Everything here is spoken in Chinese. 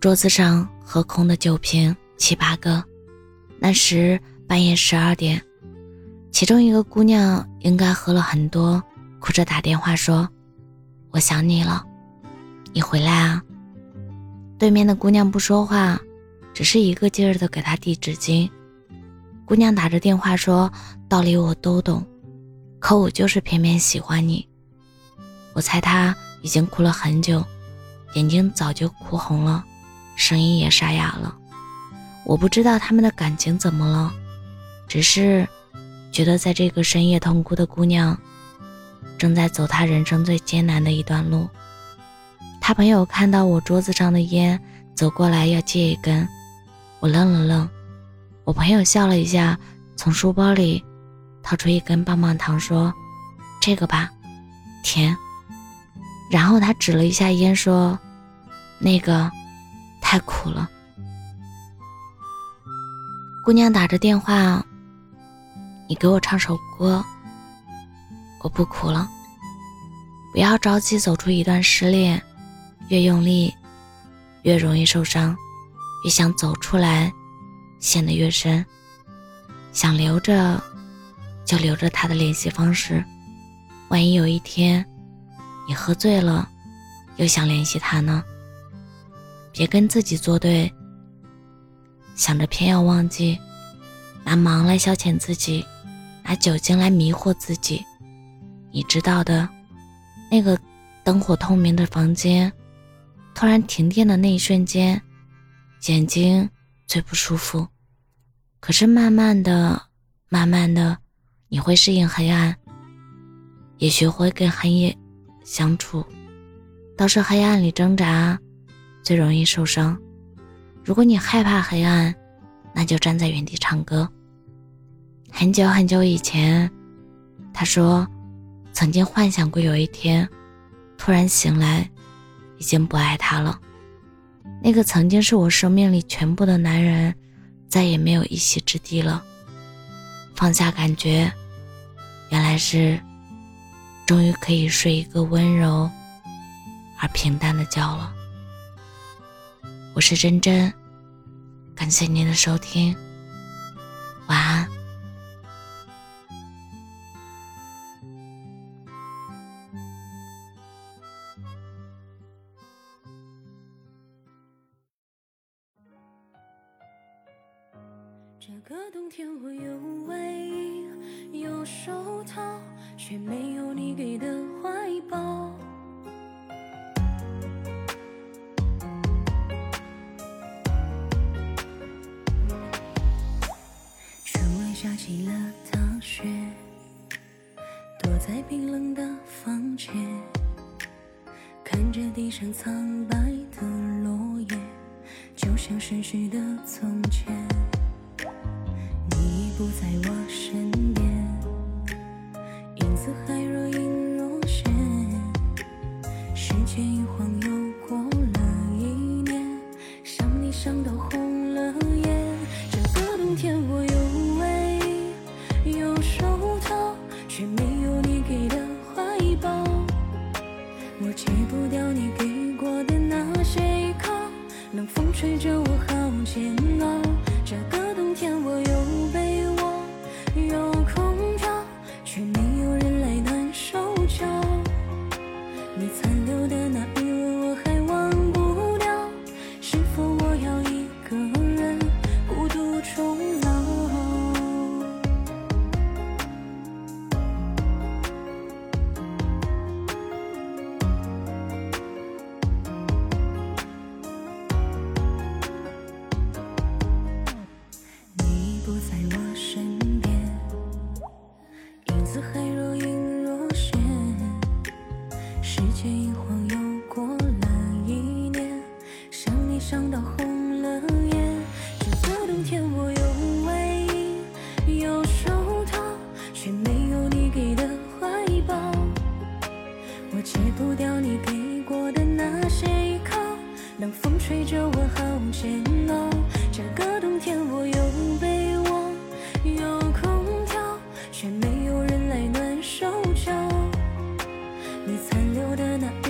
桌子上喝空的酒瓶七八个。那时半夜十二点，其中一个姑娘应该喝了很多，哭着打电话说：“我想你了，你回来啊。”对面的姑娘不说话，只是一个劲儿的给她递纸巾。姑娘打着电话说：“道理我都懂，可我就是偏偏喜欢你。”我猜她已经哭了很久，眼睛早就哭红了。声音也沙哑了，我不知道他们的感情怎么了，只是觉得在这个深夜痛哭的姑娘，正在走她人生最艰难的一段路。他朋友看到我桌子上的烟，走过来要借一根，我愣了愣，我朋友笑了一下，从书包里掏出一根棒棒糖，说：“这个吧，甜。”然后他指了一下烟，说：“那个。”太苦了，姑娘打着电话，你给我唱首歌。我不哭了，不要着急走出一段失恋，越用力，越容易受伤，越想走出来，陷得越深。想留着，就留着他的联系方式，万一有一天你喝醉了，又想联系他呢？别跟自己作对，想着偏要忘记，拿忙来消遣自己，拿酒精来迷惑自己。你知道的，那个灯火通明的房间，突然停电的那一瞬间，眼睛最不舒服。可是慢慢的、慢慢的，你会适应黑暗，也学会跟黑夜相处。倒是黑暗里挣扎。最容易受伤。如果你害怕黑暗，那就站在原地唱歌。很久很久以前，他说，曾经幻想过有一天，突然醒来，已经不爱他了。那个曾经是我生命里全部的男人，再也没有一席之地了。放下感觉，原来是，终于可以睡一个温柔而平淡的觉了。我是真真，感谢您的收听，晚安。这个冬天我有唯一，有手套，却没有你给的下起了大雪，躲在冰冷的房间，看着地上苍白的落叶，就像逝去的从前。你已不在我身边，影子还若隐若现，时间一晃又我戒不掉你给过的那些依靠冷风吹着我好煎熬这个还若隐若现，时间一晃又过了一年想你想到红了眼，这个冬天我有外衣，有手套，却没有你给的怀抱。我戒不掉你给过的那些依靠，冷风吹着我好煎熬。这个冬天我有被窝，有残留的那